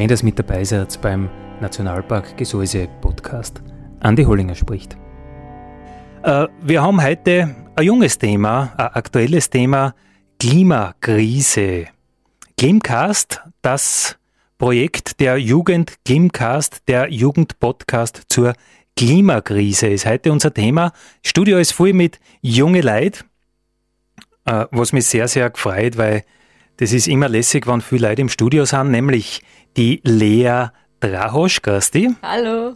Schön, dass mit dabei seid beim Nationalpark Gesäuse Podcast. Andi Hollinger spricht. Äh, wir haben heute ein junges Thema, ein aktuelles Thema, Klimakrise. Glimcast, das Projekt der Jugend Glimcast, der Jugendpodcast zur Klimakrise ist heute unser Thema. Studio ist voll mit junge Leid, äh, was mich sehr, sehr gefreut, weil das ist immer lässig, wenn viele Leute im Studio sind, nämlich die Lea Drahosch, grüß Hallo.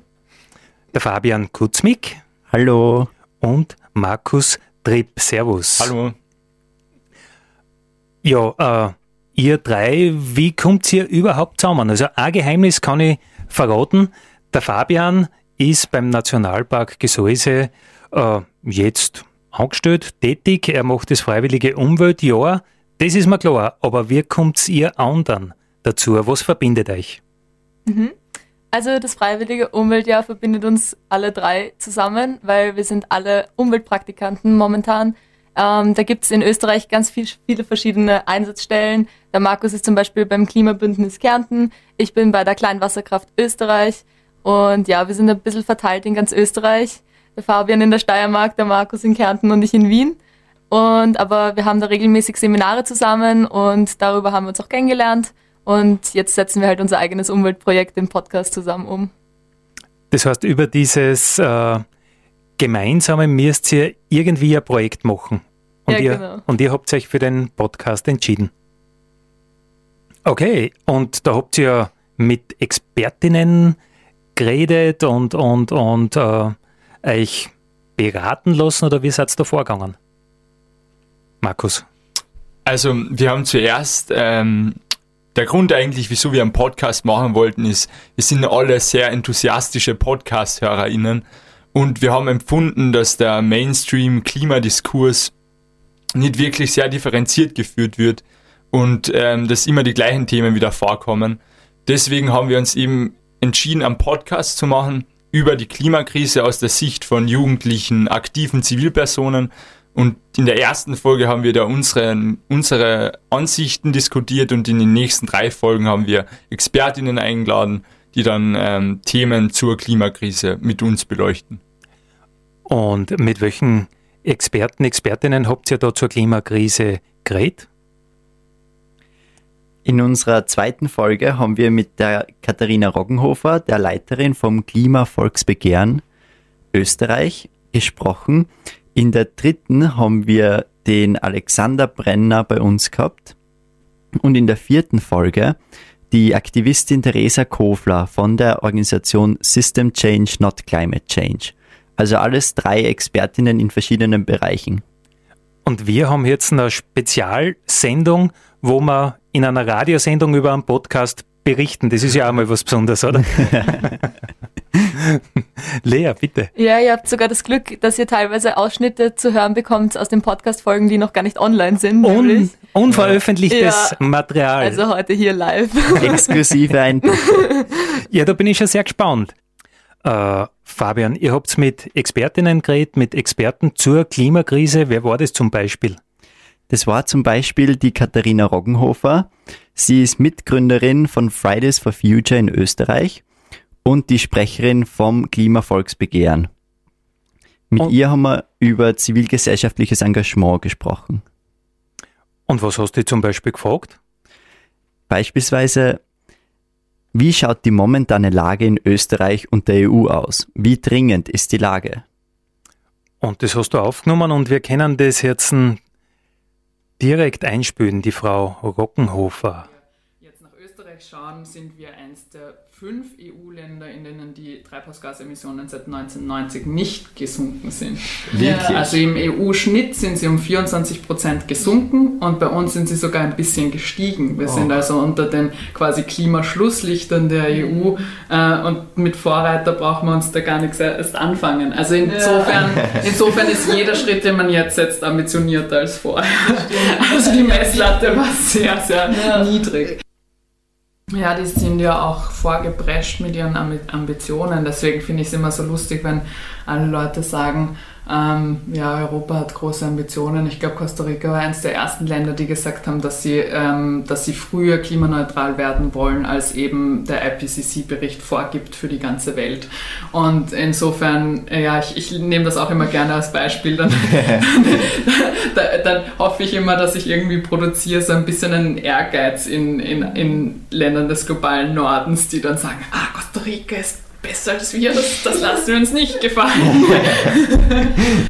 Der Fabian Kutzmik. Hallo. Und Markus Tripp, servus. Hallo. Ja, äh, ihr drei, wie kommt ihr überhaupt zusammen? Also ein Geheimnis kann ich verraten. Der Fabian ist beim Nationalpark Gesäuse äh, jetzt angestellt, tätig. Er macht das freiwillige Umweltjahr. Das ist mir klar. Aber wie kommt ihr anderen dazu? Was verbindet euch? Mhm. Also das freiwillige Umweltjahr verbindet uns alle drei zusammen, weil wir sind alle Umweltpraktikanten momentan. Ähm, da gibt es in Österreich ganz viel, viele verschiedene Einsatzstellen. Der Markus ist zum Beispiel beim Klimabündnis Kärnten, ich bin bei der Kleinwasserkraft Österreich und ja, wir sind ein bisschen verteilt in ganz Österreich. Der Fabian in der Steiermark, der Markus in Kärnten und ich in Wien. Und aber wir haben da regelmäßig Seminare zusammen und darüber haben wir uns auch kennengelernt. Und jetzt setzen wir halt unser eigenes Umweltprojekt im Podcast zusammen um. Das heißt, über dieses äh, Gemeinsame müsst ihr irgendwie ein Projekt machen. Und, ja, ihr, genau. und ihr habt euch für den Podcast entschieden. Okay, und da habt ihr mit Expertinnen geredet und, und, und äh, euch beraten lassen oder wie seid ihr da vorgegangen? Markus. Also wir haben zuerst ähm, der Grund eigentlich, wieso wir einen Podcast machen wollten, ist, wir sind alle sehr enthusiastische Podcast-HörerInnen und wir haben empfunden, dass der Mainstream-Klimadiskurs nicht wirklich sehr differenziert geführt wird und ähm, dass immer die gleichen Themen wieder vorkommen. Deswegen haben wir uns eben entschieden, einen Podcast zu machen über die Klimakrise aus der Sicht von jugendlichen, aktiven Zivilpersonen und in der ersten Folge haben wir da unsere, unsere Ansichten diskutiert und in den nächsten drei Folgen haben wir Expertinnen eingeladen, die dann ähm, Themen zur Klimakrise mit uns beleuchten. Und mit welchen Experten, Expertinnen habt ihr da zur Klimakrise geredet? In unserer zweiten Folge haben wir mit der Katharina Roggenhofer, der Leiterin vom Klimavolksbegehren Österreich, gesprochen. In der dritten haben wir den Alexander Brenner bei uns gehabt. Und in der vierten Folge die Aktivistin Theresa Kofler von der Organisation System Change, Not Climate Change. Also alles drei Expertinnen in verschiedenen Bereichen. Und wir haben jetzt eine Spezialsendung, wo wir in einer Radiosendung über einen Podcast berichten. Das ist ja auch mal was Besonderes, oder? Lea, bitte. Ja, ihr habt sogar das Glück, dass ihr teilweise Ausschnitte zu hören bekommt aus den Podcast-Folgen, die noch gar nicht online sind. Un unveröffentlichtes ja, Material. Also heute hier live. Exklusive Eindrücke. ja, da bin ich schon sehr gespannt. Äh, Fabian, ihr habt mit Expertinnen geredet, mit Experten zur Klimakrise. Wer war das zum Beispiel? Das war zum Beispiel die Katharina Roggenhofer. Sie ist Mitgründerin von Fridays for Future in Österreich und die Sprecherin vom Klimavolksbegehren. Mit und ihr haben wir über zivilgesellschaftliches Engagement gesprochen. Und was hast du zum Beispiel gefragt? Beispielsweise, wie schaut die momentane Lage in Österreich und der EU aus? Wie dringend ist die Lage? Und das hast du aufgenommen und wir können das jetzt direkt einspülen, die Frau Rockenhofer. Österreich schauen, sind wir eines der fünf EU-Länder, in denen die Treibhausgasemissionen seit 1990 nicht gesunken sind. Wirklich? Also im EU-Schnitt sind sie um 24 Prozent gesunken und bei uns sind sie sogar ein bisschen gestiegen. Wir Oh. sind also unter den quasi Klimaschlusslichtern der EU äh, und mit Vorreiter brauchen wir uns da gar nichts erst anfangen. Also insofern, insofern ist jeder Schritt, den man jetzt setzt, ambitionierter als vorher. Also die Messlatte war sehr, sehr niedrig. Ja, die sind ja auch vorgeprescht mit ihren Ambi- Ambitionen. Deswegen finde ich es immer so lustig, wenn alle Leute sagen, ähm, ja, Europa hat große Ambitionen. Ich glaube, Costa Rica war eines der ersten Länder, die gesagt haben, dass sie, ähm, dass sie früher klimaneutral werden wollen, als eben der IPCC-Bericht vorgibt für die ganze Welt. Und insofern, äh, ja, ich, ich nehme das auch immer gerne als Beispiel. Dann, da, dann hoffe ich immer, dass ich irgendwie produziere so ein bisschen einen Ehrgeiz in, in, in Ländern des globalen Nordens, die dann sagen, ah, Costa Rica ist besser als wir, das, das lassen wir uns nicht gefallen.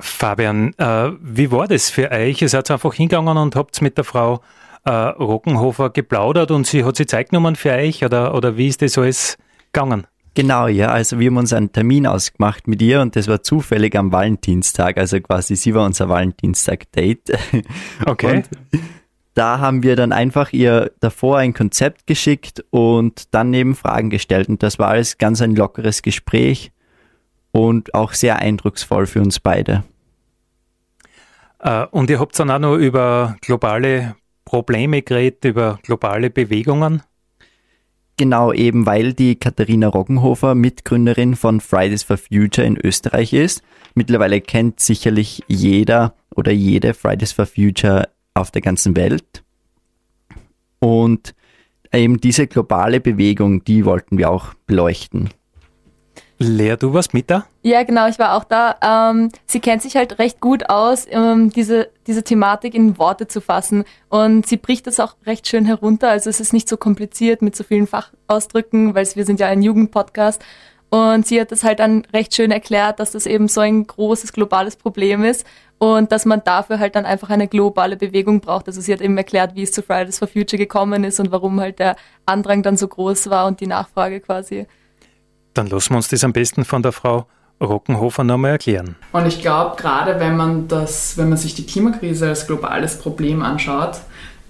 Fabian, äh, wie war das für euch? Ihr seid einfach hingegangen und habt mit der Frau äh, Rockenhofer geplaudert und sie hat sie Zeit genommen für euch oder, oder wie ist das alles gegangen? Genau, ja. Also wir haben uns einen Termin ausgemacht mit ihr und das war zufällig am Valentinstag. Also quasi sie war unser Valentinstag-Date. Okay. Und da haben wir dann einfach ihr davor ein Konzept geschickt und dann eben Fragen gestellt. Und das war alles ganz ein lockeres Gespräch und auch sehr eindrucksvoll für uns beide. Äh, und ihr habt dann auch noch über globale Probleme geredet, über globale Bewegungen. Genau eben, weil die Katharina Roggenhofer Mitgründerin von Fridays for Future in Österreich ist. Mittlerweile kennt sicherlich jeder oder jede Fridays for Future auf der ganzen Welt. Und eben diese globale Bewegung, die wollten wir auch beleuchten. Lea, du warst mit da? Ja, genau, ich war auch da. Ähm, sie kennt sich halt recht gut aus, ähm, diese, diese Thematik in Worte zu fassen. Und sie bricht das auch recht schön herunter. Also es ist nicht so kompliziert mit so vielen Fachausdrücken, weil wir sind ja ein Jugendpodcast. Und sie hat das halt dann recht schön erklärt, dass das eben so ein großes globales Problem ist und dass man dafür halt dann einfach eine globale Bewegung braucht. Also sie hat eben erklärt, wie es zu Fridays for Future gekommen ist und warum halt der Andrang dann so groß war und die Nachfrage quasi. Dann lassen wir uns das am besten von der Frau Rockenhofer nochmal erklären. Und ich glaube, gerade wenn man das, wenn man sich die Klimakrise als globales Problem anschaut,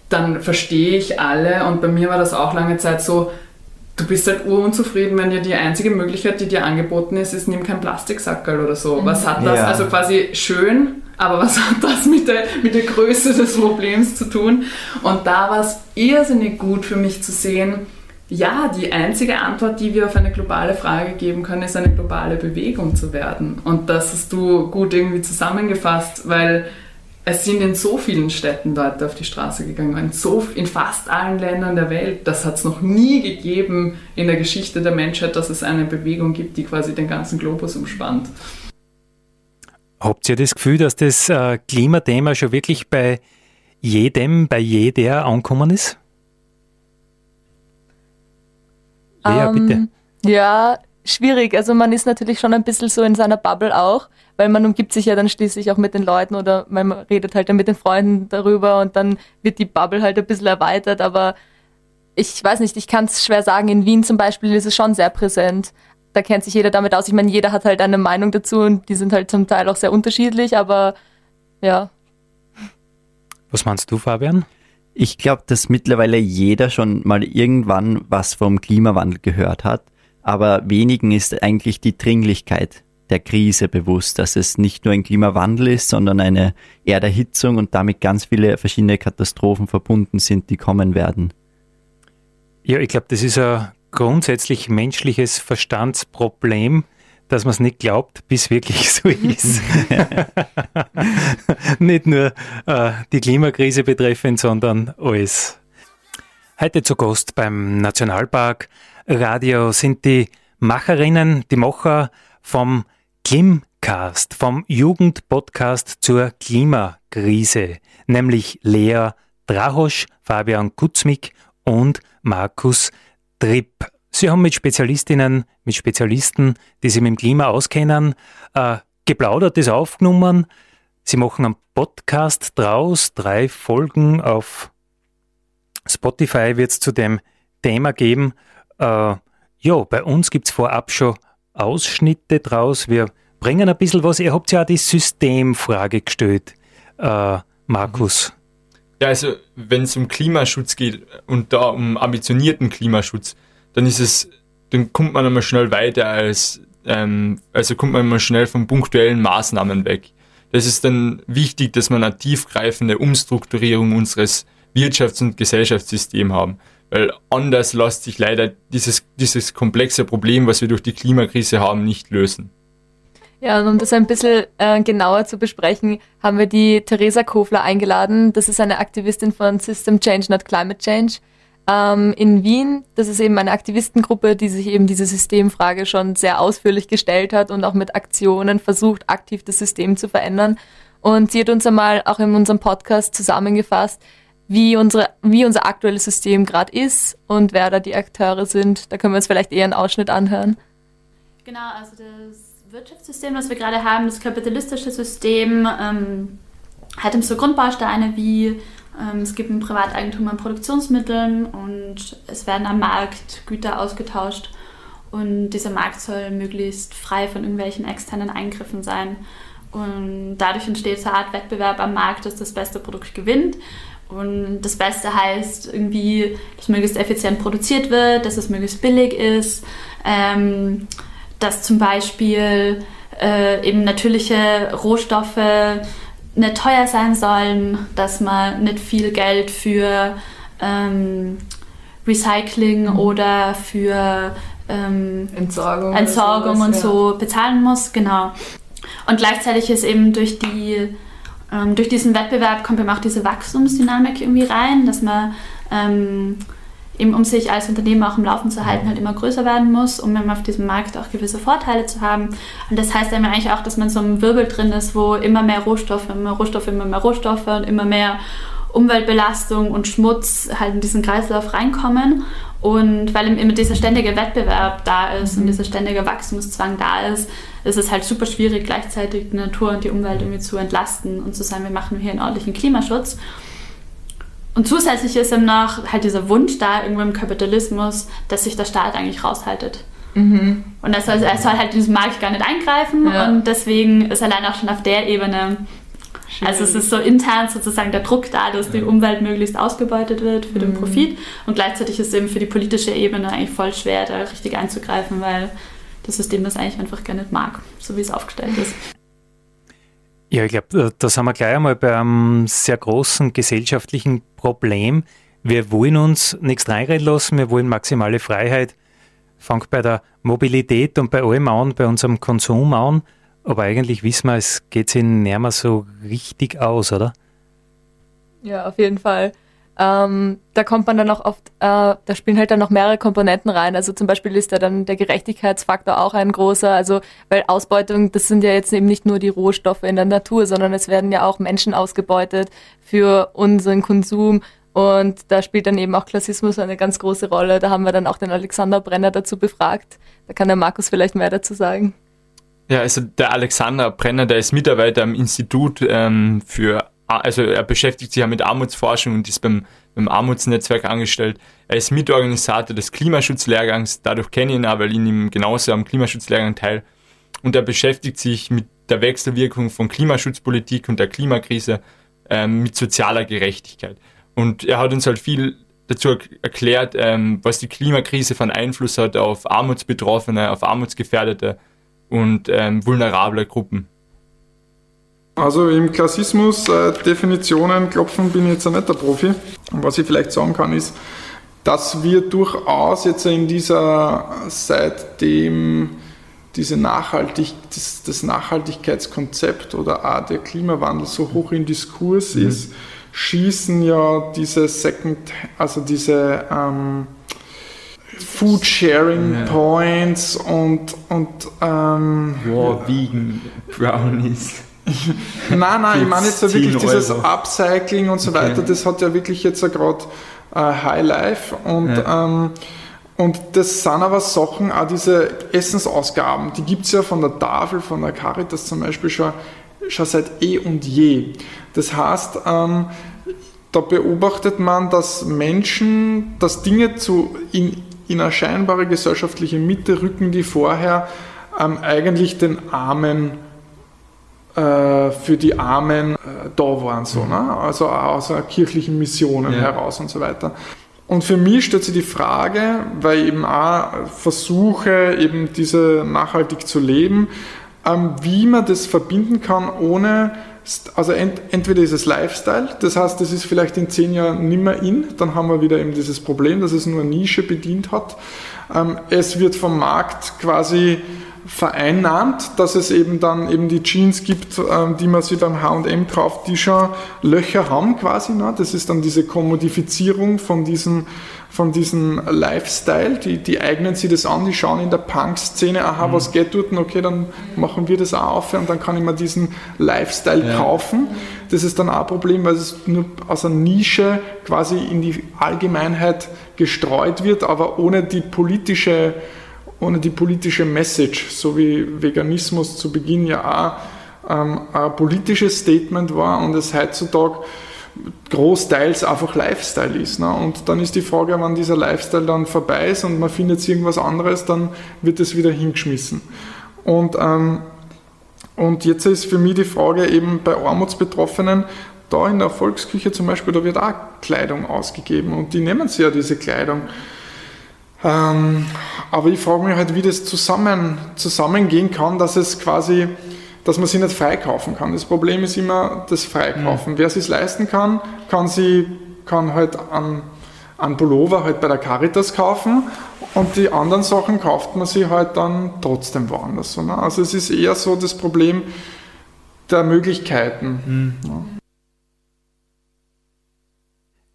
dann verstehe ich alle und bei mir war das auch lange Zeit so, du bist halt urunzufrieden, wenn dir die einzige Möglichkeit, die dir angeboten ist, ist, nimm kein Plastiksackerl oder so. Was hat das? Ja. Also quasi schön, aber was hat das mit der, mit der Größe des Problems zu tun? Und da war es irrsinnig gut für mich zu sehen, ja, die einzige Antwort, die wir auf eine globale Frage geben können, ist eine globale Bewegung zu werden. Und das hast du gut irgendwie zusammengefasst, weil es sind in so vielen Städten Leute auf die Straße gegangen, in, so, in fast allen Ländern der Welt. Das hat es noch nie gegeben in der Geschichte der Menschheit, dass es eine Bewegung gibt, die quasi den ganzen Globus umspannt. Habt ihr das Gefühl, dass das äh, Klimathema schon wirklich bei jedem, bei jeder angekommen ist? Ja, bitte. Ähm, Ja, schwierig. Also man ist natürlich schon ein bisschen so in seiner Bubble auch, weil man umgibt sich ja dann schließlich auch mit den Leuten oder man redet halt dann mit den Freunden darüber und dann wird die Bubble halt ein bisschen erweitert, aber ich weiß nicht, ich kann es schwer sagen. In Wien zum Beispiel ist es schon sehr präsent. Da kennt sich jeder damit aus. Ich meine, jeder hat halt eine Meinung dazu und die sind halt zum Teil auch sehr unterschiedlich, aber ja. Was meinst du, Fabian? Ich glaube, dass mittlerweile jeder schon mal irgendwann was vom Klimawandel gehört hat, aber wenigen ist eigentlich die Dringlichkeit der Krise bewusst, dass es nicht nur ein Klimawandel ist, sondern eine Erderhitzung und damit ganz viele verschiedene Katastrophen verbunden sind, die kommen werden. Ja, ich glaube, das ist ein grundsätzlich menschliches Verstandsproblem, dass man es nicht glaubt, bis wirklich so ist. nicht nur äh, die Klimakrise betreffend, sondern alles. Heute zu Gast beim Nationalpark Radio sind die Macherinnen, die Macher vom Klimcast, vom Jugendpodcast zur Klimakrise, nämlich Lea Drahosch, Fabian Kutzmik und Markus Tripp. Sie haben mit Spezialistinnen, mit Spezialisten, die sich mit dem Klima auskennen, äh, geplaudert, das aufgenommen. Sie machen einen Podcast draus, drei Folgen auf Spotify wird es zu dem Thema geben. Äh, ja, bei uns gibt es vorab schon Ausschnitte draus. Wir bringen ein bisschen was. Ihr habt ja auch die Systemfrage gestellt, äh, Markus. Ja, also wenn es um Klimaschutz geht und da um ambitionierten Klimaschutz, dann ist es, dann kommt man einmal schnell weiter als, ähm, also kommt man immer schnell von punktuellen Maßnahmen weg. Das ist dann wichtig, dass man eine tiefgreifende Umstrukturierung unseres Wirtschafts- und Gesellschaftssystems haben. Weil anders lässt sich leider dieses, dieses komplexe Problem, was wir durch die Klimakrise haben, nicht lösen. Ja, und um das ein bisschen äh, genauer zu besprechen, haben wir die Theresa Kofler eingeladen. Das ist eine Aktivistin von System Change, not Climate Change ähm, in Wien. Das ist eben eine Aktivistengruppe, die sich eben diese Systemfrage schon sehr ausführlich gestellt hat und auch mit Aktionen versucht, aktiv das System zu verändern. Und sie hat uns einmal auch in unserem Podcast zusammengefasst, wie, unsere, wie unser aktuelles System gerade ist und wer da die Akteure sind. Da können wir uns vielleicht eher einen Ausschnitt anhören. Genau, also das Wirtschaftssystem, das wir gerade haben, das kapitalistische System, ähm, hat so Grundbausteine wie ähm, es gibt ein Privateigentum an Produktionsmitteln und es werden am Markt Güter ausgetauscht und dieser Markt soll möglichst frei von irgendwelchen externen Eingriffen sein. Und dadurch entsteht so eine Art Wettbewerb am Markt, dass das beste Produkt gewinnt. Und das Beste heißt irgendwie, dass möglichst effizient produziert wird, dass es möglichst billig ist, ähm, dass zum Beispiel äh, eben natürliche Rohstoffe nicht teuer sein sollen, dass man nicht viel Geld für ähm, Recycling mhm. oder für ähm, Entsorgung, Entsorgung und so ja. bezahlen muss, genau. Und gleichzeitig ist eben durch die ähm, durch diesen Wettbewerb kommt eben auch diese Wachstumsdynamik irgendwie rein, dass man ähm, eben um sich als Unternehmen auch im Laufen zu halten, halt immer größer werden muss, um eben auf diesem Markt auch gewisse Vorteile zu haben. Und das heißt eben eigentlich auch, dass man so im Wirbel drin ist, wo immer mehr Rohstoffe, immer mehr Rohstoffe, immer mehr Rohstoffe und immer mehr Umweltbelastung und Schmutz halt in diesen Kreislauf reinkommen. Und weil immer dieser ständige Wettbewerb da ist mhm. und dieser ständige Wachstumszwang da ist, ist es halt super schwierig, gleichzeitig die Natur und die Umwelt irgendwie zu entlasten und zu sagen, wir machen hier einen ordentlichen Klimaschutz. Und zusätzlich ist eben noch halt dieser Wunsch da irgendwo im Kapitalismus, dass sich der Staat eigentlich raushaltet. Mhm. Und er soll, er soll halt in diesen Markt gar nicht eingreifen ja. und deswegen ist allein auch schon auf der Ebene Schwierig. Also es ist so intern sozusagen der Druck da, dass die Umwelt möglichst ausgebeutet wird für den mhm. Profit und gleichzeitig ist es eben für die politische Ebene eigentlich voll schwer, da richtig einzugreifen, weil das System das eigentlich einfach gar nicht mag, so wie es aufgestellt ist. Ja, ich glaube, da sind wir gleich einmal bei einem sehr großen gesellschaftlichen Problem. Wir wollen uns nichts reinreden lassen, wir wollen maximale Freiheit. Fangt bei der Mobilität und bei allem an, bei unserem Konsum an. Aber eigentlich wissen wir, es geht sich nicht mehr so richtig aus, oder? Ja, auf jeden Fall. Ähm, da kommt man dann auch oft, äh, da spielen halt dann noch mehrere Komponenten rein. Also zum Beispiel ist da dann der Gerechtigkeitsfaktor auch ein großer. Also weil Ausbeutung, das sind ja jetzt eben nicht nur die Rohstoffe in der Natur, sondern es werden ja auch Menschen ausgebeutet für unseren Konsum. Und da spielt dann eben auch Klassismus eine ganz große Rolle. Da haben wir dann auch den Alexander Brenner dazu befragt. Da kann der Markus vielleicht mehr dazu sagen. Ja, also der Alexander Brenner, der ist Mitarbeiter am Institut ähm, für also er beschäftigt sich ja mit Armutsforschung und ist beim, beim Armutsnetzwerk angestellt. Er ist Mitorganisator des Klimaschutzlehrgangs, dadurch kenne ich ihn auch, weil ich ihm genauso am Klimaschutzlehrgang teil. Und er beschäftigt sich mit der Wechselwirkung von Klimaschutzpolitik und der Klimakrise ähm, mit sozialer Gerechtigkeit. Und er hat uns halt viel dazu erklärt, ähm, was die Klimakrise von Einfluss hat auf Armutsbetroffene, auf Armutsgefährdete und ähm, vulnerable Gruppen. Also im Klassismus äh, Definitionen klopfen bin ich jetzt ein netter Profi. Und was ich vielleicht sagen kann ist, dass wir durchaus jetzt in dieser seitdem diese Nachhaltig, das, das Nachhaltigkeitskonzept oder auch der Klimawandel so hoch in Diskurs mhm. ist, schießen ja diese Second, also diese ähm, Food Sharing ja. Points und, und ähm, wow, Vegan Brownies nein, nein, ich meine jetzt so wirklich dieses Upcycling und so okay. weiter, das hat ja wirklich jetzt ja gerade äh, High Life und, ja. ähm, und das sind aber Sachen, auch diese Essensausgaben, die gibt es ja von der Tafel, von der Caritas zum Beispiel schon, schon seit eh und je. Das heißt, ähm, da beobachtet man, dass Menschen, dass Dinge zu, in, in eine scheinbare gesellschaftliche Mitte rücken, die vorher ähm, eigentlich den Armen äh, für die Armen äh, da waren, so, ne? also aus kirchlichen Missionen ja. heraus und so weiter. Und für mich stellt sich die Frage, weil ich eben auch versuche, eben diese nachhaltig zu leben, wie man das verbinden kann, ohne, also ent, entweder ist es Lifestyle, das heißt, das ist vielleicht in zehn Jahren nimmer in, dann haben wir wieder eben dieses Problem, dass es nur Nische bedient hat. Ähm, es wird vom Markt quasi vereinnahmt, dass es eben dann eben die Jeans gibt, ähm, die man sich beim H&M kauft, die schon Löcher haben quasi. Ne? Das ist dann diese Kommodifizierung von diesem, von diesem Lifestyle. Die, die eignen sich das an, die schauen in der Punk-Szene, aha, mhm. was geht dort, okay, dann machen wir das auch auf und dann kann ich mir diesen Lifestyle ja. kaufen. Das ist dann auch ein Problem, weil es nur aus einer Nische quasi in die Allgemeinheit gestreut wird, aber ohne die politische ohne die politische Message, so wie Veganismus zu Beginn ja auch ähm, ein politisches Statement war und es heutzutage großteils einfach Lifestyle ist. Ne? Und dann ist die Frage, wann dieser Lifestyle dann vorbei ist und man findet irgendwas anderes, dann wird es wieder hingeschmissen. Und, ähm, und jetzt ist für mich die Frage eben bei Armutsbetroffenen, da in der Volksküche zum Beispiel, da wird auch Kleidung ausgegeben und die nehmen sich ja diese Kleidung. Ähm, aber ich frage mich halt, wie das zusammen, zusammengehen kann, dass es quasi, dass man sie nicht freikaufen kann. Das Problem ist immer das Freikaufen. Mhm. Wer es sich leisten kann, kann sie kann halt an, an Pullover halt bei der Caritas kaufen und die anderen Sachen kauft man sie halt dann trotzdem woanders. So, ne? Also es ist eher so das Problem der Möglichkeiten. Mhm. Ja.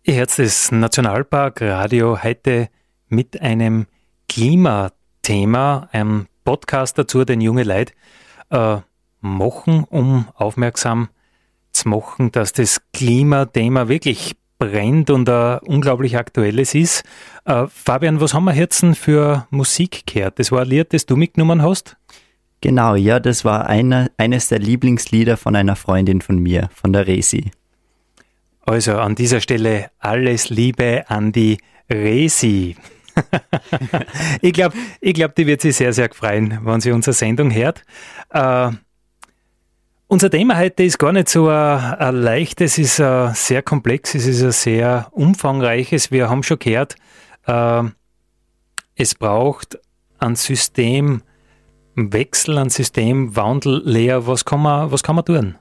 Ihr Herz des Nationalpark Radio heute mit einem Klimathema, einem Podcast dazu, den junge Leute äh, machen, um aufmerksam zu machen, dass das Klimathema wirklich brennt und ein unglaublich aktuelles ist. Äh, Fabian, was haben wir jetzt für Musik gehört? Das war ein Lied, das du mitgenommen hast? Genau, ja, das war eine, eines der Lieblingslieder von einer Freundin von mir, von der Resi. Also an dieser Stelle alles Liebe an die Resi. Ich glaube, ich glaub, die wird sich sehr, sehr freuen, wenn sie unsere Sendung hört. Äh, unser Thema heute ist gar nicht so ein, ein leichtes, es ist ein sehr komplex, es ist ein sehr umfangreiches. Wir haben schon gehört, äh, es braucht ein Systemwechsel, ein Systemwandel. Lea, was kann man, was kann man tun?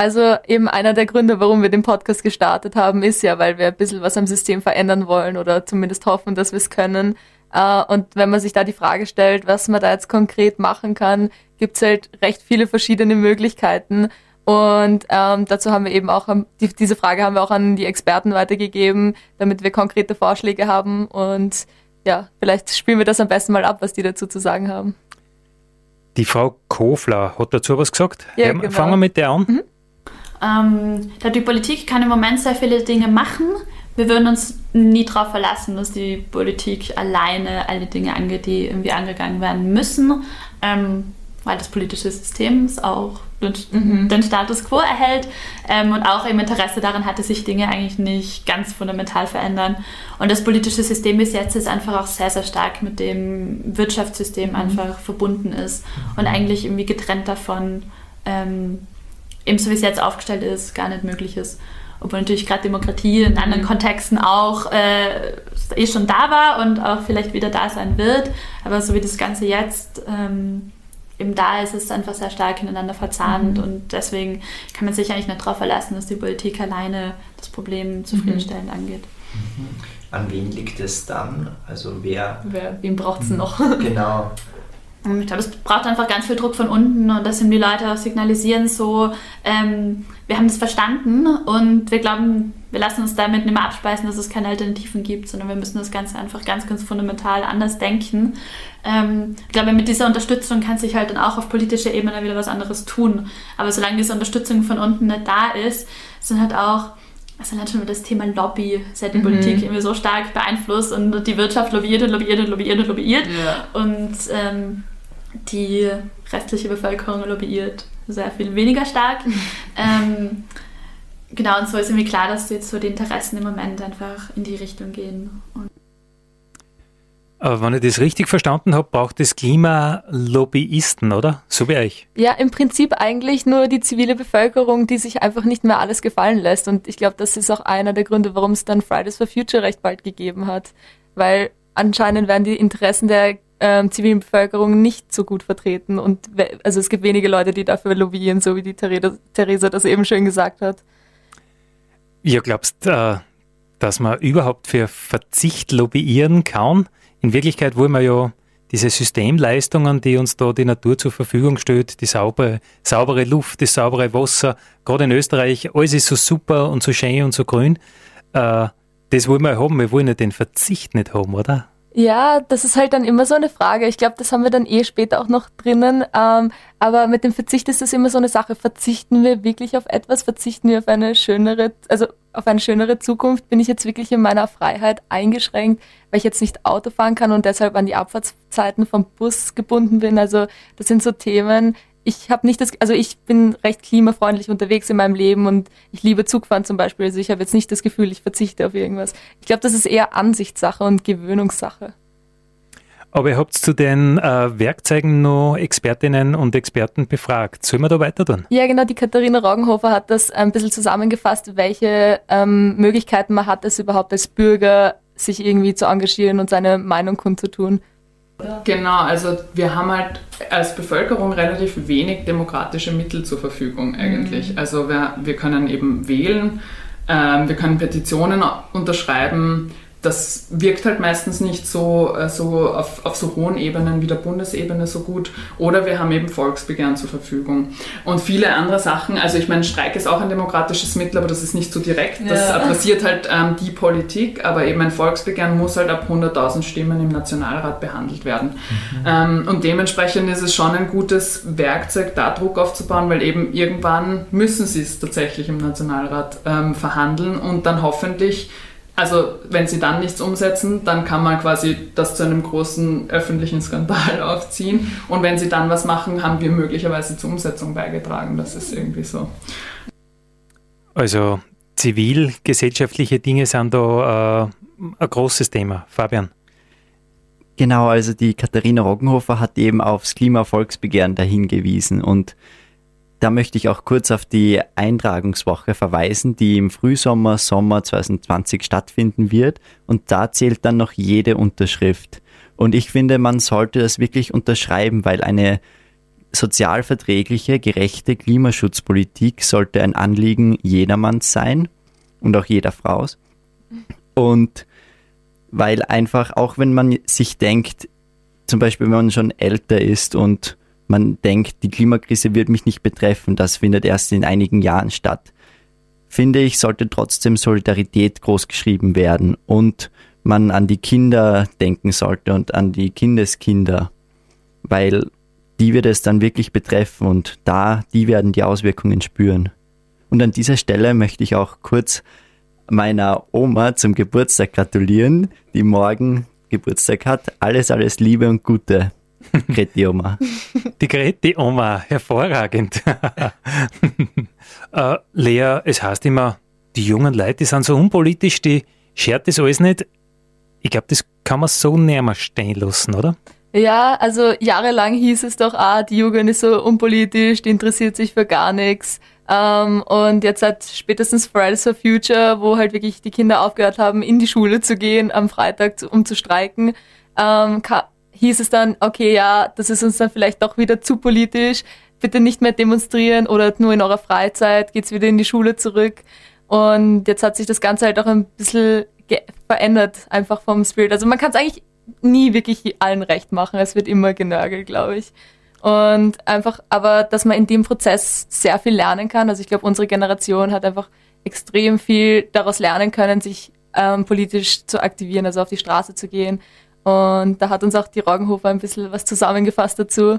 Also eben einer der Gründe, warum wir den Podcast gestartet haben, ist ja, weil wir ein bisschen was am System verändern wollen oder zumindest hoffen, dass wir es können. Äh, und wenn man sich da die Frage stellt, was man da jetzt konkret machen kann, gibt es halt recht viele verschiedene Möglichkeiten. Und ähm, dazu haben wir eben auch, die, diese Frage haben wir auch an die Experten weitergegeben, damit wir konkrete Vorschläge haben. Und ja, vielleicht spielen wir das am besten mal ab, was die dazu zu sagen haben. Die Frau Kofler hat dazu was gesagt. Ja, genau. Fangen wir mit der an. Mhm. Ähm, die Politik kann im Moment sehr viele Dinge machen. Wir würden uns nie darauf verlassen, dass die Politik alleine alle Dinge angeht, die irgendwie angegangen werden müssen, ähm, weil das politische System auch den, mhm. den Status quo erhält ähm, und auch im Interesse daran hat, dass sich Dinge eigentlich nicht ganz fundamental verändern. Und das politische System bis jetzt ist einfach auch sehr, sehr stark mit dem Wirtschaftssystem mhm. einfach verbunden ist und eigentlich irgendwie getrennt davon ähm, eben so wie es jetzt aufgestellt ist, gar nicht möglich ist. Obwohl natürlich gerade Demokratie in anderen mhm. Kontexten auch äh, eh schon da war und auch vielleicht wieder da sein wird. Aber so wie das Ganze jetzt ähm, eben da ist, ist es einfach sehr stark ineinander verzahnt mhm. und deswegen kann man sich eigentlich nicht darauf verlassen, dass die Politik alleine das Problem zufriedenstellend mhm. angeht. Mhm. An wen liegt es dann? Also wer? wer wen braucht es mhm. noch? Genau. Ich glaube, es braucht einfach ganz viel Druck von unten und dass ihm die Leute auch signalisieren, so, ähm, wir haben das verstanden und wir glauben, wir lassen uns damit nicht mehr abspeisen, dass es keine Alternativen gibt, sondern wir müssen das Ganze einfach ganz, ganz fundamental anders denken. Ähm, ich glaube, mit dieser Unterstützung kann sich halt dann auch auf politischer Ebene wieder was anderes tun. Aber solange diese Unterstützung von unten nicht da ist, sind halt auch also dann schon das Thema Lobby, hat die mhm. Politik irgendwie so stark beeinflusst und die Wirtschaft lobbyiert und lobbyiert und lobbyiert und lobbyiert. Ja. Und ähm, die restliche Bevölkerung lobbyiert sehr viel weniger stark. ähm, genau, und so ist irgendwie klar, dass jetzt so die Interessen im Moment einfach in die Richtung gehen. Und wenn ich das richtig verstanden habe, braucht das Klima Lobbyisten, oder? So wie euch. Ja, im Prinzip eigentlich nur die zivile Bevölkerung, die sich einfach nicht mehr alles gefallen lässt. Und ich glaube, das ist auch einer der Gründe, warum es dann Fridays for Future recht bald gegeben hat. Weil anscheinend werden die Interessen der ähm, zivilen Bevölkerung nicht so gut vertreten. Und also es gibt wenige Leute, die dafür lobbyieren, so wie die Theresa das eben schön gesagt hat. Ihr glaubst, äh, dass man überhaupt für Verzicht lobbyieren kann? In Wirklichkeit wollen wir ja diese Systemleistungen, die uns da die Natur zur Verfügung stellt, die saubere, saubere Luft, das saubere Wasser, gerade in Österreich, alles ist so super und so schön und so grün. Äh, das wollen wir haben, wir wollen ja den Verzicht nicht haben, oder? Ja, das ist halt dann immer so eine Frage. Ich glaube, das haben wir dann eh später auch noch drinnen. Ähm, aber mit dem Verzicht ist das immer so eine Sache. Verzichten wir wirklich auf etwas? Verzichten wir auf eine schönere, also auf eine schönere Zukunft? Bin ich jetzt wirklich in meiner Freiheit eingeschränkt, weil ich jetzt nicht Auto fahren kann und deshalb an die Abfahrtszeiten vom Bus gebunden bin? Also das sind so Themen, ich habe nicht das, also ich bin recht klimafreundlich unterwegs in meinem Leben und ich liebe Zugfahren zum Beispiel. Also ich habe jetzt nicht das Gefühl, ich verzichte auf irgendwas. Ich glaube, das ist eher Ansichtssache und Gewöhnungssache. Aber ihr habt zu den äh, Werkzeugen noch Expertinnen und Experten befragt. Sollen wir da weiter tun? Ja, genau. Die Katharina Roggenhofer hat das ein bisschen zusammengefasst, welche ähm, Möglichkeiten man hat, es überhaupt als Bürger sich irgendwie zu engagieren und seine Meinung kundzutun. Genau, also wir haben halt als Bevölkerung relativ wenig demokratische Mittel zur Verfügung eigentlich. Mhm. Also wir, wir können eben wählen, ähm, wir können Petitionen unterschreiben, das wirkt halt meistens nicht so, äh, so auf, auf so hohen Ebenen wie der Bundesebene so gut. Oder wir haben eben Volksbegehren zur Verfügung. Und viele andere Sachen, also ich meine, Streik ist auch ein demokratisches Mittel, aber das ist nicht so direkt. Das ja. adressiert halt ähm, die Politik, aber eben ein Volksbegehren muss halt ab 100.000 Stimmen im Nationalrat behandelt werden. Mhm. Ähm, und dementsprechend ist es schon ein gutes Werkzeug, da Druck aufzubauen, weil eben irgendwann müssen sie es tatsächlich im Nationalrat ähm, verhandeln und dann hoffentlich also wenn sie dann nichts umsetzen, dann kann man quasi das zu einem großen öffentlichen Skandal aufziehen. Und wenn sie dann was machen, haben wir möglicherweise zur Umsetzung beigetragen. Das ist irgendwie so. Also zivilgesellschaftliche Dinge sind da äh, ein großes Thema. Fabian. Genau, also die Katharina Roggenhofer hat eben aufs Klimavolksbegehren dahingewiesen und da möchte ich auch kurz auf die Eintragungswoche verweisen, die im Frühsommer, Sommer 2020 stattfinden wird. Und da zählt dann noch jede Unterschrift. Und ich finde, man sollte das wirklich unterschreiben, weil eine sozialverträgliche, gerechte Klimaschutzpolitik sollte ein Anliegen jedermanns sein und auch jeder Fraus. Und weil einfach, auch wenn man sich denkt, zum Beispiel, wenn man schon älter ist und man denkt, die Klimakrise wird mich nicht betreffen, das findet erst in einigen Jahren statt. Finde ich, sollte trotzdem Solidarität großgeschrieben werden und man an die Kinder denken sollte und an die Kindeskinder, weil die wird es dann wirklich betreffen und da, die werden die Auswirkungen spüren. Und an dieser Stelle möchte ich auch kurz meiner Oma zum Geburtstag gratulieren, die morgen Geburtstag hat. Alles, alles Liebe und Gute. Greti Oma. Die Greti Oma, hervorragend. äh, Lea, es heißt immer, die jungen Leute, die sind so unpolitisch, die schert das alles nicht. Ich glaube, das kann man so näher mal stehen lassen, oder? Ja, also jahrelang hieß es doch, ah, die Jugend ist so unpolitisch, die interessiert sich für gar nichts. Ähm, und jetzt seit spätestens Fridays for Future, wo halt wirklich die Kinder aufgehört haben, in die Schule zu gehen am Freitag, um zu streiken, ähm, hieß es dann, okay, ja, das ist uns dann vielleicht doch wieder zu politisch, bitte nicht mehr demonstrieren oder nur in eurer Freizeit, geht's wieder in die Schule zurück. Und jetzt hat sich das Ganze halt auch ein bisschen verändert, einfach vom Spirit. Also man kann es eigentlich nie wirklich allen recht machen, es wird immer genörgelt, glaube ich. Und einfach, aber dass man in dem Prozess sehr viel lernen kann. Also ich glaube, unsere Generation hat einfach extrem viel daraus lernen können, sich ähm, politisch zu aktivieren, also auf die Straße zu gehen und da hat uns auch die Roggenhofer ein bisschen was zusammengefasst dazu.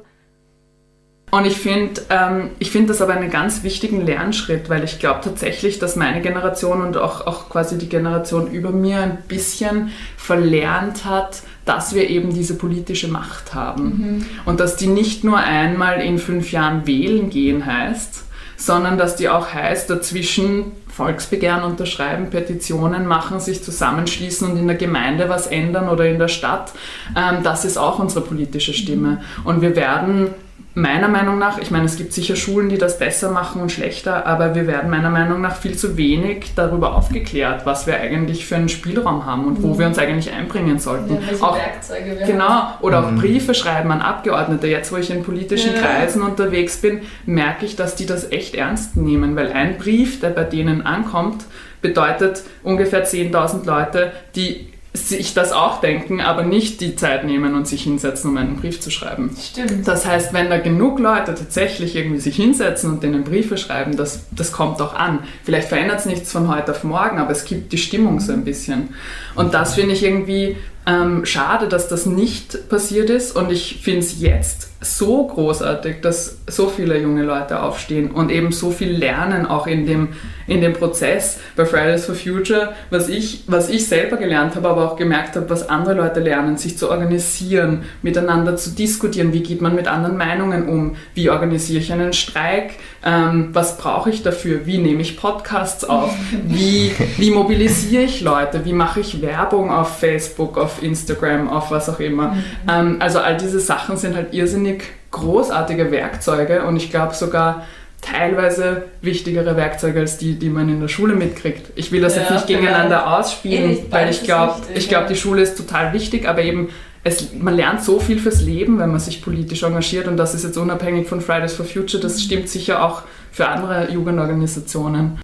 Und ich finde ähm, find das aber einen ganz wichtigen Lernschritt, weil ich glaube tatsächlich, dass meine Generation und auch, auch quasi die Generation über mir ein bisschen verlernt hat, dass wir eben diese politische Macht haben. Mhm. Und dass die nicht nur einmal in fünf Jahren wählen gehen heißt, sondern dass die auch heißt, dazwischen Volksbegehren unterschreiben, Petitionen machen, sich zusammenschließen und in der Gemeinde was ändern oder in der Stadt. Ähm, das ist auch unsere politische Stimme. Und wir werden meiner Meinung nach, ich meine, es gibt sicher Schulen, die das besser machen und schlechter, aber wir werden meiner Meinung nach viel zu wenig darüber aufgeklärt, was wir eigentlich für einen Spielraum haben und wo mhm. wir uns eigentlich einbringen sollten. Ja, auch, Werkzeuge wir genau, haben. oder auch mhm. Briefe schreiben an Abgeordnete. Jetzt, wo ich in politischen ja. Kreisen unterwegs bin, merke ich, dass die das echt ernst nehmen, weil ein Brief, der bei denen ankommt, bedeutet ungefähr 10.000 Leute, die sich das auch denken, aber nicht die Zeit nehmen und sich hinsetzen, um einen Brief zu schreiben. Stimmt. Das heißt, wenn da genug Leute tatsächlich irgendwie sich hinsetzen und denen Briefe schreiben, das, das kommt auch an. Vielleicht verändert es nichts von heute auf morgen, aber es gibt die Stimmung so ein bisschen. Und das finde ich irgendwie ähm, schade, dass das nicht passiert ist und ich finde es jetzt so großartig, dass so viele junge Leute aufstehen und eben so viel lernen, auch in dem, in dem Prozess bei Fridays for Future, was ich, was ich selber gelernt habe, aber auch gemerkt habe, was andere Leute lernen, sich zu organisieren, miteinander zu diskutieren, wie geht man mit anderen Meinungen um, wie organisiere ich einen Streik, ähm, was brauche ich dafür, wie nehme ich Podcasts auf, wie, wie mobilisiere ich Leute, wie mache ich Werbung auf Facebook, auf Instagram, auf was auch immer. Mhm. Ähm, also all diese Sachen sind halt irrsinnig großartige Werkzeuge und ich glaube sogar teilweise wichtigere Werkzeuge als die, die man in der Schule mitkriegt. Ich will das ja, jetzt nicht gegeneinander ausspielen, eh weil ich glaube, ich glaube, die Schule ist total wichtig, aber eben es, man lernt so viel fürs Leben, wenn man sich politisch engagiert und das ist jetzt unabhängig von Fridays for Future, das stimmt sicher auch für andere Jugendorganisationen.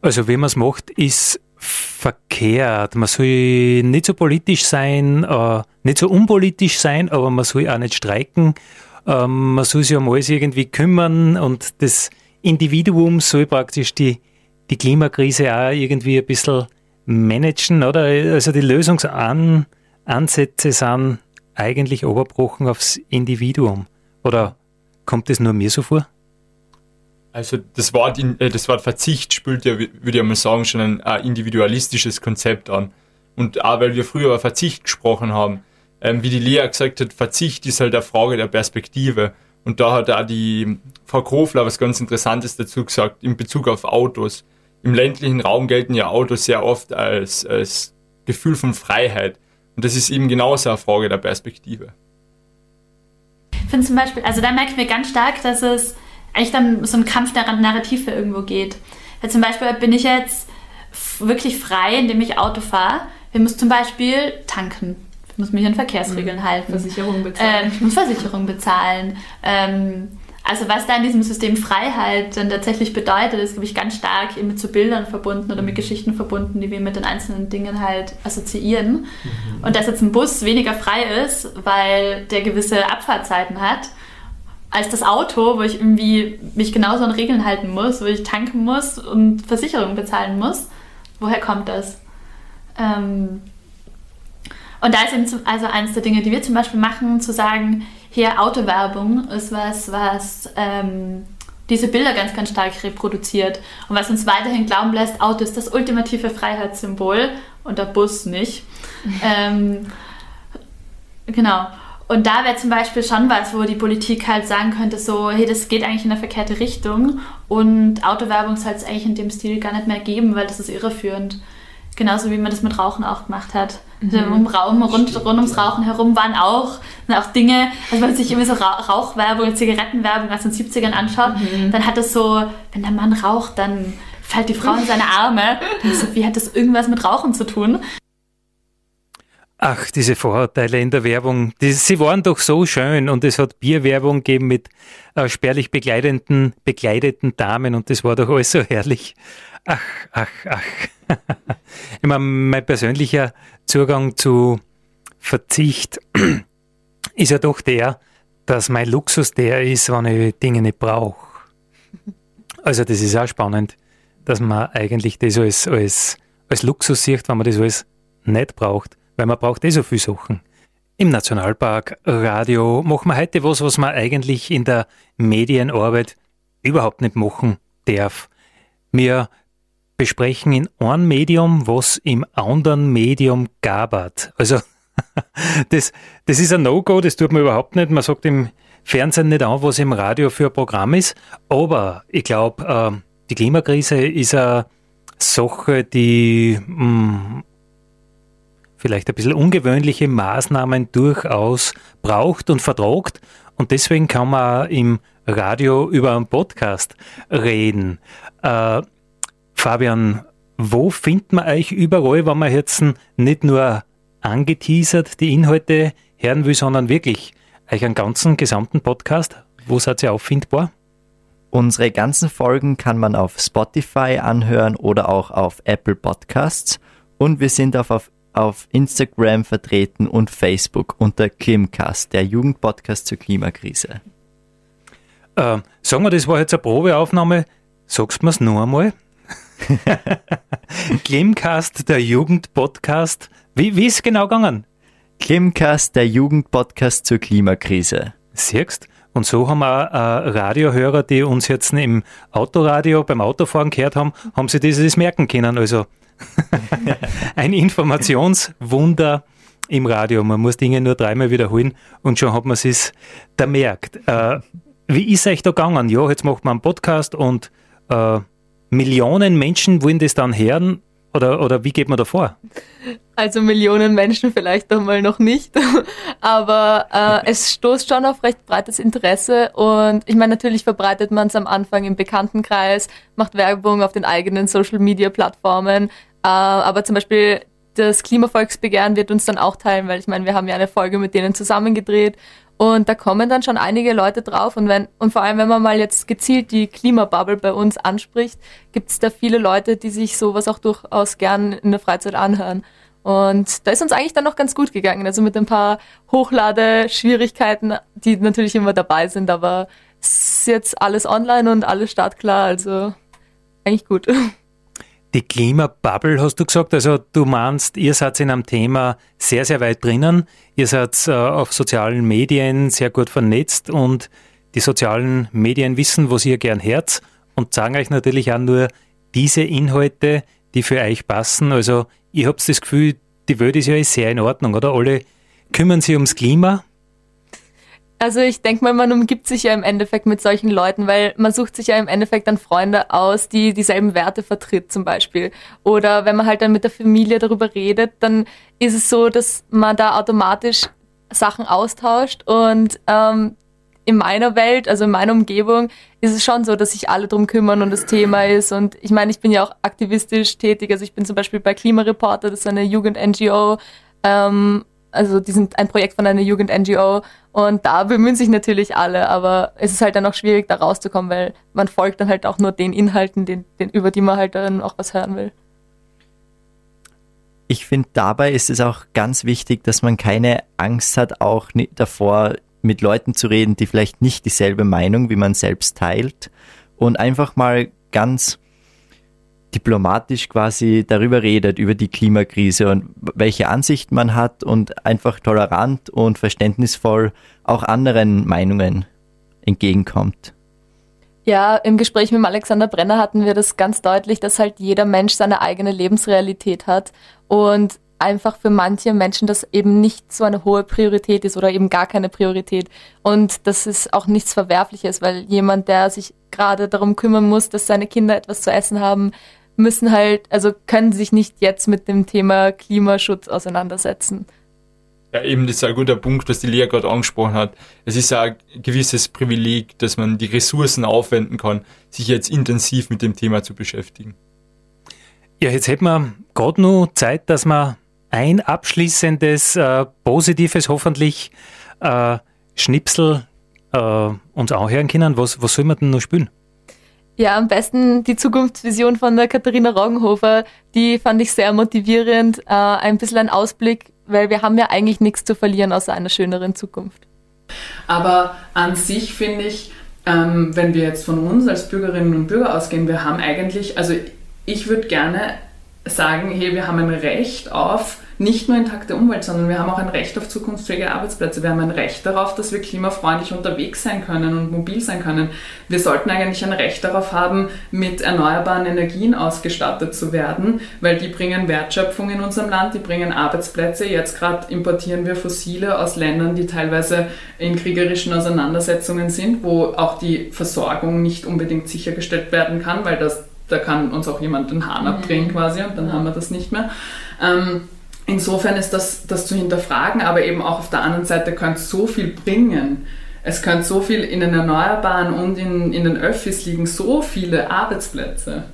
Also wie man es macht, ist verkehrt. Man soll nicht so politisch sein, äh, nicht so unpolitisch sein, aber man soll auch nicht streiken. Ähm, man soll sich um alles irgendwie kümmern und das Individuum soll praktisch die, die Klimakrise auch irgendwie ein bisschen managen, oder? Also die Lösungsansätze sind eigentlich oberbrochen aufs Individuum. Oder kommt das nur mir so vor? Also das Wort, äh, das Wort Verzicht spült ja, würde ich mal sagen, schon ein, individualistisches Konzept an. Und auch weil wir früher über Verzicht gesprochen haben, ähm, wie die Lea gesagt hat, Verzicht ist halt eine Frage der Perspektive. Und da hat auch die Frau Krofler was ganz Interessantes dazu gesagt, in Bezug auf Autos. Im ländlichen Raum gelten ja Autos sehr oft als, als Gefühl von Freiheit. Und das ist eben genauso eine Frage der Perspektive. Ich finde zum Beispiel, also da merken wir ganz stark, dass es eigentlich dann so ein Kampf der Narrative irgendwo geht. Weil zum Beispiel bin ich jetzt wirklich frei, indem ich Auto fahre. Ich muss zum Beispiel tanken. Ich muss mich an Verkehrsregeln mhm. halten. Versicherung bezahlen. Ähm, ich muss Versicherung bezahlen. Ähm, also was da in diesem System Freiheit dann tatsächlich bedeutet, ist, glaube ich, ganz stark eben mit so Bildern verbunden oder mit Geschichten verbunden, die wir mit den einzelnen Dingen halt assoziieren. Mhm. Und dass jetzt ein Bus weniger frei ist, weil der gewisse Abfahrtzeiten hat, als das Auto, wo ich irgendwie mich genauso an Regeln halten muss, wo ich tanken muss und Versicherung bezahlen muss. Woher kommt das? Ähm und da ist eben zum, also eines der Dinge, die wir zum Beispiel machen, zu sagen, hier Autowerbung ist was, was ähm, diese Bilder ganz, ganz stark reproduziert und was uns weiterhin glauben lässt, Auto ist das ultimative Freiheitssymbol und der Bus nicht. ähm, genau. Und da wäre zum Beispiel schon was, wo die Politik halt sagen könnte, so, hey, das geht eigentlich in eine verkehrte Richtung und Autowerbung soll es eigentlich in dem Stil gar nicht mehr geben, weil das ist irreführend. Genauso wie man das mit Rauchen auch gemacht hat. Mhm. Also Im Raum rund, rund ums Rauchen herum waren auch, auch Dinge, also wenn man sich immer so Rauchwerbung, Zigarettenwerbung aus den 70ern anschaut, mhm. dann hat das so, wenn der Mann raucht, dann fällt die Frau in seine Arme. So, wie hat das irgendwas mit Rauchen zu tun? Ach, diese Vorurteile in der Werbung, die, sie waren doch so schön und es hat Bierwerbung gegeben mit äh, spärlich bekleideten, bekleideten Damen und das war doch alles so herrlich. Ach, ach, ach. ich meine, mein persönlicher Zugang zu Verzicht ist ja doch der, dass mein Luxus der ist, wenn ich Dinge nicht brauche. Also das ist auch spannend, dass man eigentlich das als, als, als Luxus sieht, wenn man das alles nicht braucht weil man braucht eh so viel Sachen. Im Nationalpark Radio machen wir heute was, was man eigentlich in der Medienarbeit überhaupt nicht machen darf. Wir besprechen in einem Medium, was im anderen Medium gabert. Also das, das ist ein No-Go, das tut man überhaupt nicht. Man sagt im Fernsehen nicht an, was im Radio für ein Programm ist. Aber ich glaube, äh, die Klimakrise ist eine Sache, die mh, hm, vielleicht ein bisschen ungewöhnliche Maßnahmen durchaus braucht und vertragt. Und deswegen kann man im Radio über einen Podcast reden. Äh, Fabian, wo findet man euch überall, wenn man jetzt nicht nur angeteasert die Inhalte hören will, sondern wirklich euch einen ganzen gesamten Podcast? Wo seid ihr auffindbar? Unsere ganzen Folgen kann man auf Spotify anhören oder auch auf Apple Podcasts. Und wir sind auf, auf, auf Instagram vertreten und Facebook unter Klimcast, der Jugendpodcast zur Klimakrise. Äh, sagen wir, das war jetzt eine Probeaufnahme. Sagst du mir es noch einmal? Klimcast, der Jugendpodcast. Wie, wie ist es genau gegangen? Klimcast, der Jugendpodcast zur Klimakrise. Siehst und so haben auch äh, Radiohörer, die uns jetzt im Autoradio beim Autofahren gehört haben, haben sie dieses merken können. Also ein Informationswunder im Radio. Man muss Dinge nur dreimal wiederholen und schon hat man es da merkt. Äh, wie ist euch da gegangen? Ja, jetzt macht man einen Podcast und äh, Millionen Menschen wollen das dann hören oder, oder wie geht man da vor? Also Millionen Menschen vielleicht einmal noch nicht, aber äh, es stoßt schon auf recht breites Interesse und ich meine, natürlich verbreitet man es am Anfang im Bekanntenkreis, macht Werbung auf den eigenen Social-Media-Plattformen, aber zum Beispiel das Klimavolksbegehren wird uns dann auch teilen, weil ich meine, wir haben ja eine Folge mit denen zusammengedreht und da kommen dann schon einige Leute drauf. Und wenn, und vor allem, wenn man mal jetzt gezielt die Klimabubble bei uns anspricht, gibt es da viele Leute, die sich sowas auch durchaus gern in der Freizeit anhören. Und da ist uns eigentlich dann noch ganz gut gegangen. Also mit ein paar Hochladeschwierigkeiten, die natürlich immer dabei sind, aber es ist jetzt alles online und alles startklar, also eigentlich gut. Die Klimabubble hast du gesagt, also du meinst, ihr seid in einem Thema sehr, sehr weit drinnen, ihr seid äh, auf sozialen Medien sehr gut vernetzt und die sozialen Medien wissen, was ihr gern hört und sagen euch natürlich auch nur diese Inhalte, die für euch passen. Also ihr habt das Gefühl, die Welt ist ja sehr in Ordnung, oder? Alle kümmern sich ums Klima also ich denke mal, man umgibt sich ja im Endeffekt mit solchen Leuten, weil man sucht sich ja im Endeffekt dann Freunde aus, die dieselben Werte vertritt zum Beispiel. Oder wenn man halt dann mit der Familie darüber redet, dann ist es so, dass man da automatisch Sachen austauscht und ähm, in meiner Welt, also in meiner Umgebung, ist es schon so, dass sich alle drum kümmern und das Thema ist. Und ich meine, ich bin ja auch aktivistisch tätig. Also ich bin zum Beispiel bei Klimareporter, das ist eine Jugend-NGO. Ähm, also die sind ein Projekt von einer Jugend-NGO und da bemühen sich natürlich alle, aber es ist halt dann auch schwierig, da rauszukommen, weil man folgt dann halt auch nur den Inhalten, den, den, über die man halt dann auch was hören will. Ich finde, dabei ist es auch ganz wichtig, dass man keine Angst hat, auch davor mit Leuten zu reden, die vielleicht nicht dieselbe Meinung wie man selbst teilt und einfach mal ganz diplomatisch quasi darüber redet, über die Klimakrise und welche Ansichten man hat und einfach tolerant und verständnisvoll auch anderen Meinungen entgegenkommt. Ja, im Gespräch mit Alexander Brenner hatten wir das ganz deutlich, dass halt jeder Mensch seine eigene Lebensrealität hat und einfach für manche Menschen das eben nicht so eine hohe Priorität ist oder eben gar keine Priorität. Und das ist auch nichts Verwerfliches, weil jemand, der sich gerade darum kümmern muss, dass seine Kinder etwas zu essen haben, müssen halt, also können sich nicht jetzt mit dem Thema Klimaschutz auseinandersetzen. Ja, eben, das ist ein guter Punkt, was die Lea gerade angesprochen hat. Es ist ein gewisses Privileg, dass man die Ressourcen aufwenden kann, sich jetzt intensiv mit dem Thema zu beschäftigen. Ja, jetzt hätten wir gerade noch Zeit, dass wir ein abschließendes, äh, positives, hoffentlich äh, Schnipsel äh, uns anhören können. Was, was soll man denn noch spielen? Ja, am besten die Zukunftsvision von der Katharina Roggenhofer. Die fand ich sehr motivierend. Äh, ein bisschen ein Ausblick, weil wir haben ja eigentlich nichts zu verlieren außer einer schöneren Zukunft. Aber an sich finde ich, ähm, wenn wir jetzt von uns als Bürgerinnen und Bürger ausgehen, wir haben eigentlich, also ich würde gerne sagen, hey, wir haben ein Recht auf nicht nur intakte Umwelt, sondern wir haben auch ein Recht auf zukunftsfähige Arbeitsplätze. Wir haben ein Recht darauf, dass wir klimafreundlich unterwegs sein können und mobil sein können. Wir sollten eigentlich ein Recht darauf haben, mit erneuerbaren Energien ausgestattet zu werden, weil die bringen Wertschöpfung in unserem Land, die bringen Arbeitsplätze. Jetzt gerade importieren wir Fossile aus Ländern, die teilweise in kriegerischen Auseinandersetzungen sind, wo auch die Versorgung nicht unbedingt sichergestellt werden kann, weil das, da kann uns auch jemand den Hahn abdrehen mhm. quasi und dann haben wir das nicht mehr. Ähm, insofern ist das, das zu hinterfragen, aber eben auch auf der anderen Seite könnte es so viel bringen. Es könnte so viel in den Erneuerbaren und in, in den Öffis liegen, so viele Arbeitsplätze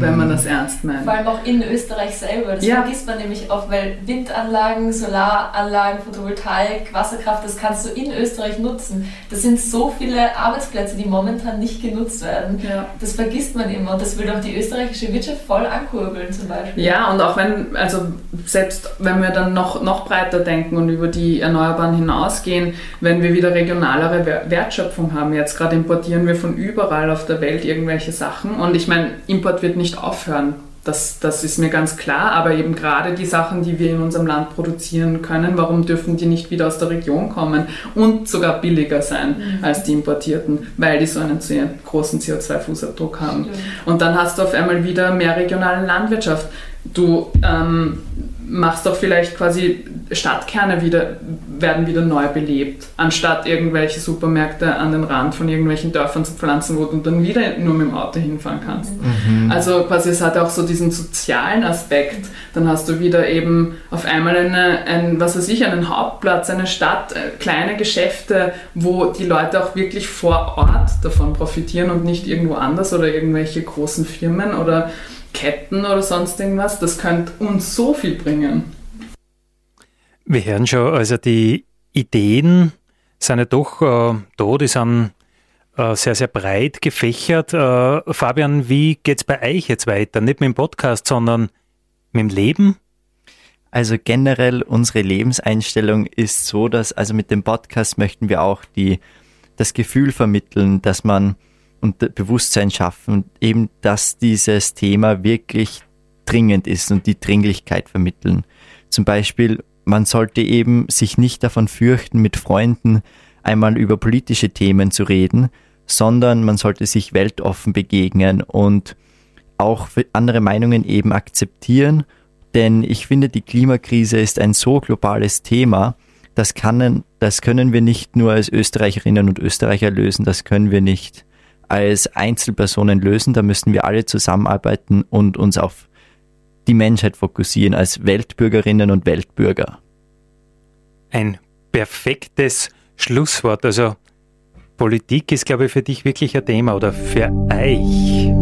wenn man mhm. das ernst meint. Vor allem auch in Österreich selber. Das ja. vergisst man nämlich oft, weil Windanlagen, Solaranlagen, Photovoltaik, Wasserkraft, das kannst du in Österreich nutzen. Das sind so viele Arbeitsplätze, die momentan nicht genutzt werden. Ja. Das vergisst man immer und das will auch die österreichische Wirtschaft voll ankurbeln zum Beispiel. Ja, und auch wenn, also selbst wenn wir dann noch, noch breiter denken und über die Erneuerbaren hinausgehen, wenn wir wieder regionalere Wertschöpfung haben, jetzt gerade importieren wir von überall auf der Welt irgendwelche Sachen und ich meine, Import wird nicht nicht aufhören. Das, das ist mir ganz klar, aber eben gerade die Sachen, die wir in unserem Land produzieren können, warum dürfen die nicht wieder aus der Region kommen und sogar billiger sein mhm. als die importierten, weil die so einen sehr großen CO2-Fußabdruck haben. Stimmt. Und dann hast du auf einmal wieder mehr regionale Landwirtschaft. Du ähm, machst doch vielleicht quasi Stadtkerne wieder, werden wieder neu belebt, anstatt irgendwelche Supermärkte an den Rand von irgendwelchen Dörfern zu pflanzen, wo du dann wieder nur mit dem Auto hinfahren kannst. Mhm. Also quasi es hat auch so diesen sozialen Aspekt. Dann hast du wieder eben auf einmal eine, ein, was weiß ich, einen Hauptplatz, eine Stadt, äh, kleine Geschäfte, wo die Leute auch wirklich vor Ort davon profitieren und nicht irgendwo anders oder irgendwelche großen Firmen oder Ketten oder sonst irgendwas. Das könnte uns so viel bringen. Wir hören schon, also die Ideen sind ja doch äh, da, die sind äh, sehr, sehr breit gefächert. Äh, Fabian, wie geht es bei euch jetzt weiter? Nicht mit dem Podcast, sondern mit dem Leben? Also generell unsere Lebenseinstellung ist so, dass also mit dem Podcast möchten wir auch die, das Gefühl vermitteln, dass man und Bewusstsein schaffen, eben, dass dieses Thema wirklich dringend ist und die Dringlichkeit vermitteln. Zum Beispiel, man sollte eben sich nicht davon fürchten, mit Freunden einmal über politische Themen zu reden, sondern man sollte sich weltoffen begegnen und auch andere Meinungen eben akzeptieren, denn ich finde, die Klimakrise ist ein so globales Thema, das, kann, das können wir nicht nur als Österreicherinnen und Österreicher lösen, das können wir nicht als Einzelpersonen lösen. Da müssen wir alle zusammenarbeiten und uns auf die Menschheit fokussieren als Weltbürgerinnen und Weltbürger. Ein perfektes Schlusswort. Also Politik ist, glaube ich, für dich wirklich ein Thema oder für euch.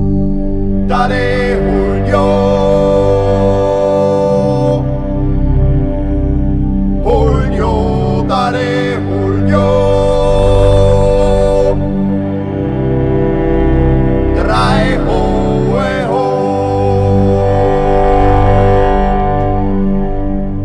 Dale,